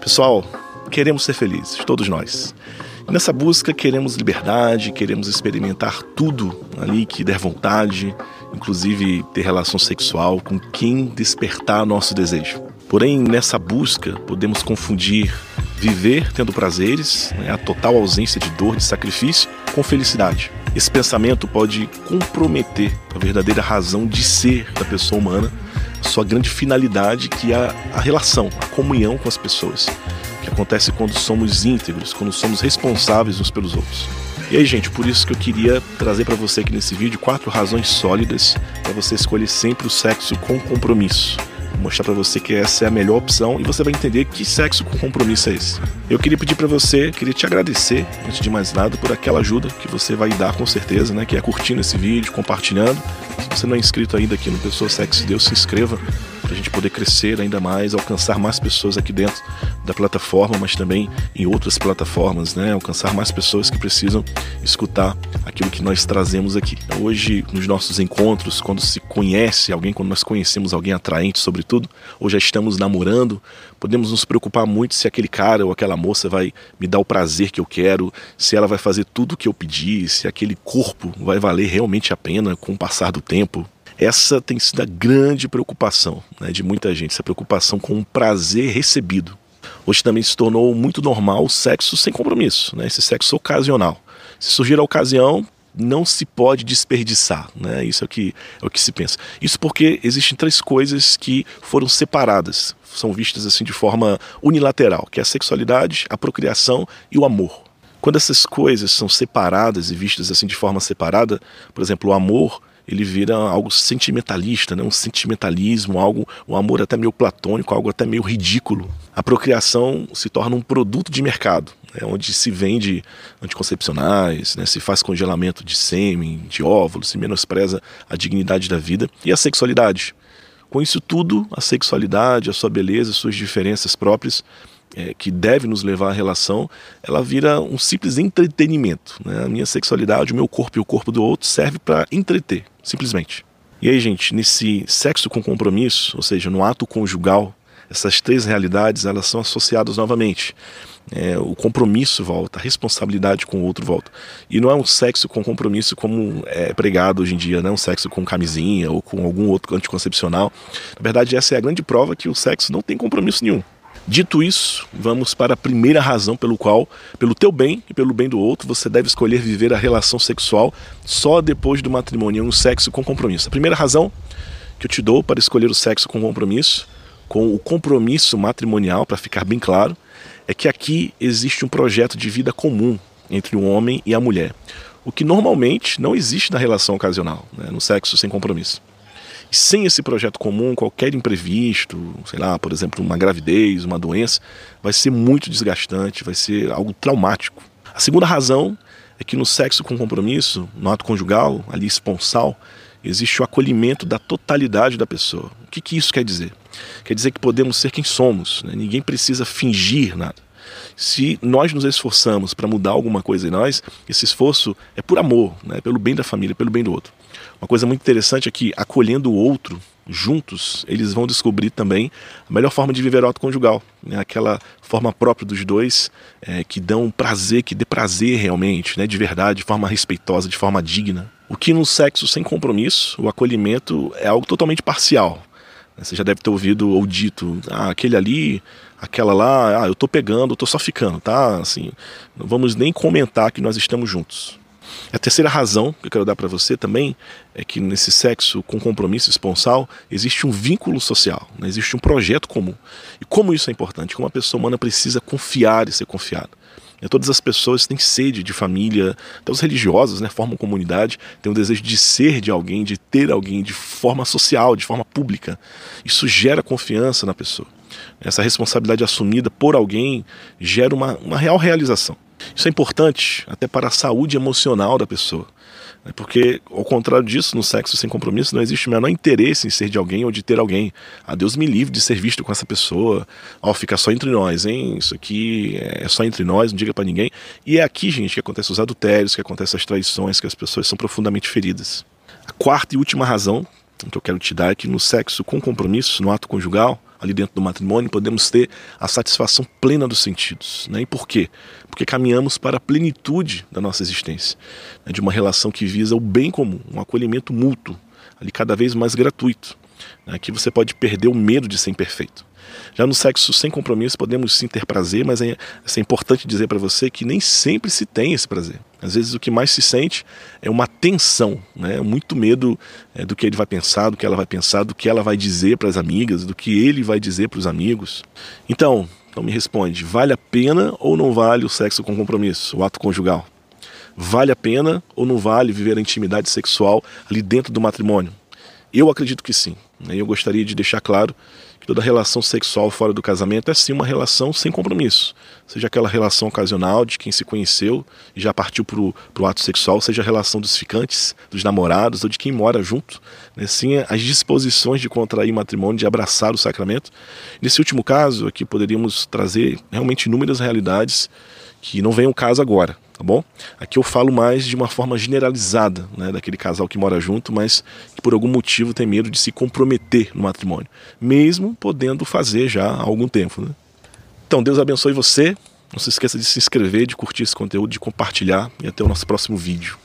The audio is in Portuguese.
Pessoal, queremos ser felizes, todos nós. nessa busca queremos liberdade, queremos experimentar tudo ali que der vontade, inclusive ter relação sexual com quem despertar nosso desejo. Porém, nessa busca, podemos confundir viver tendo prazeres, né, a total ausência de dor, de sacrifício, com felicidade. Esse pensamento pode comprometer a verdadeira razão de ser da pessoa humana, sua grande finalidade, que é a relação, a comunhão com as pessoas, que acontece quando somos íntegros, quando somos responsáveis uns pelos outros. E aí, gente, por isso que eu queria trazer para você aqui nesse vídeo quatro razões sólidas para você escolher sempre o sexo com compromisso mostrar para você que essa é a melhor opção e você vai entender que sexo com compromisso é esse. Eu queria pedir para você, queria te agradecer, antes de mais nada, por aquela ajuda que você vai dar com certeza, né? Que é curtindo esse vídeo, compartilhando. Se você não é inscrito ainda aqui no Pessoa Sexo Deus, se inscreva para a gente poder crescer ainda mais, alcançar mais pessoas aqui dentro da plataforma, mas também em outras plataformas, né? Alcançar mais pessoas que precisam escutar aquilo que nós trazemos aqui. Hoje, nos nossos encontros, quando se conhece alguém, quando nós conhecemos alguém atraente, sobretudo, ou já estamos namorando, podemos nos preocupar muito se aquele cara ou aquela moça vai me dar o prazer que eu quero, se ela vai fazer tudo o que eu pedi, se aquele corpo vai valer realmente a pena com o passar do tempo. Essa tem sido a grande preocupação né, de muita gente, essa preocupação com o prazer recebido. Hoje também se tornou muito normal o sexo sem compromisso, né, esse sexo ocasional. Se surgir a ocasião, não se pode desperdiçar, né? Isso é o que é o que se pensa. Isso porque existem três coisas que foram separadas, são vistas assim de forma unilateral, que é a sexualidade, a procriação e o amor. Quando essas coisas são separadas e vistas assim de forma separada, por exemplo, o amor ele vira algo sentimentalista, né? um sentimentalismo, algo, um amor até meio platônico, algo até meio ridículo. A procriação se torna um produto de mercado, né? onde se vende anticoncepcionais, né? se faz congelamento de sêmen, de óvulos, se menospreza a dignidade da vida e a sexualidade. Com isso tudo, a sexualidade, a sua beleza, suas diferenças próprias, é, que deve nos levar à relação, ela vira um simples entretenimento. Né? A minha sexualidade, o meu corpo e o corpo do outro serve para entreter, simplesmente. E aí, gente, nesse sexo com compromisso, ou seja, no ato conjugal, essas três realidades elas são associadas novamente. É, o compromisso volta, a responsabilidade com o outro volta. E não é um sexo com compromisso como é pregado hoje em dia, não é um sexo com camisinha ou com algum outro anticoncepcional. Na verdade, essa é a grande prova que o sexo não tem compromisso nenhum. Dito isso, vamos para a primeira razão pelo qual, pelo teu bem e pelo bem do outro, você deve escolher viver a relação sexual só depois do matrimônio, um sexo com compromisso. A primeira razão que eu te dou para escolher o sexo com compromisso, com o compromisso matrimonial, para ficar bem claro, é que aqui existe um projeto de vida comum entre o homem e a mulher, o que normalmente não existe na relação ocasional, né, no sexo sem compromisso. E sem esse projeto comum, qualquer imprevisto, sei lá, por exemplo, uma gravidez, uma doença, vai ser muito desgastante, vai ser algo traumático. A segunda razão é que no sexo com compromisso, no ato conjugal, ali esponsal, existe o acolhimento da totalidade da pessoa. O que, que isso quer dizer? Quer dizer que podemos ser quem somos, né? ninguém precisa fingir nada. Se nós nos esforçamos para mudar alguma coisa em nós, esse esforço é por amor, né? pelo bem da família, pelo bem do outro. Uma coisa muito interessante é que, acolhendo o outro, juntos, eles vão descobrir também a melhor forma de viver o ato conjugal, né? aquela forma própria dos dois é, que dão prazer, que dê prazer realmente, né? de verdade, de forma respeitosa, de forma digna. O que no sexo sem compromisso, o acolhimento é algo totalmente parcial. Você já deve ter ouvido ou dito, ah, aquele ali, aquela lá, ah, eu tô pegando, eu tô só ficando, tá? Assim, não vamos nem comentar que nós estamos juntos. A terceira razão que eu quero dar para você também é que nesse sexo com compromisso esponsal existe um vínculo social, né? existe um projeto comum. E como isso é importante, como a pessoa humana precisa confiar e ser confiada. E todas as pessoas têm sede de família, até os religiosos né, formam comunidade, têm o desejo de ser de alguém, de ter alguém de forma social, de forma pública. Isso gera confiança na pessoa. Essa responsabilidade assumida por alguém gera uma, uma real realização. Isso é importante até para a saúde emocional da pessoa. Né? Porque, ao contrário disso, no sexo sem compromisso não existe o menor interesse em ser de alguém ou de ter alguém. A ah, Deus me livre de ser visto com essa pessoa. Ó, oh, fica só entre nós, hein? Isso aqui é só entre nós, não diga para ninguém. E é aqui, gente, que acontece os adultérios, que acontecem as traições, que as pessoas são profundamente feridas. A quarta e última razão que eu quero te dar é que no sexo com compromisso, no ato conjugal, ali dentro do matrimônio, podemos ter a satisfação plena dos sentidos. Né? E por quê? Porque caminhamos para a plenitude da nossa existência, né? de uma relação que visa o bem comum, um acolhimento mútuo, ali cada vez mais gratuito. Né? Aqui você pode perder o medo de ser imperfeito. Já no sexo sem compromisso podemos sim ter prazer, mas é, é importante dizer para você que nem sempre se tem esse prazer. Às vezes o que mais se sente é uma tensão, né? muito medo é, do que ele vai pensar, do que ela vai pensar, do que ela vai dizer para as amigas, do que ele vai dizer para os amigos. Então, então me responde, vale a pena ou não vale o sexo com compromisso, o ato conjugal? Vale a pena ou não vale viver a intimidade sexual ali dentro do matrimônio? Eu acredito que sim. Né? Eu gostaria de deixar claro toda relação sexual fora do casamento é sim uma relação sem compromisso. Seja aquela relação ocasional de quem se conheceu e já partiu para o ato sexual, seja a relação dos ficantes, dos namorados ou de quem mora junto. Né? Sim, as disposições de contrair matrimônio, de abraçar o sacramento. Nesse último caso, aqui poderíamos trazer realmente inúmeras realidades que não vem o caso agora, tá bom? Aqui eu falo mais de uma forma generalizada, né, daquele casal que mora junto, mas que por algum motivo tem medo de se comprometer no matrimônio, mesmo podendo fazer já há algum tempo. Né? Então, Deus abençoe você. Não se esqueça de se inscrever, de curtir esse conteúdo, de compartilhar e até o nosso próximo vídeo.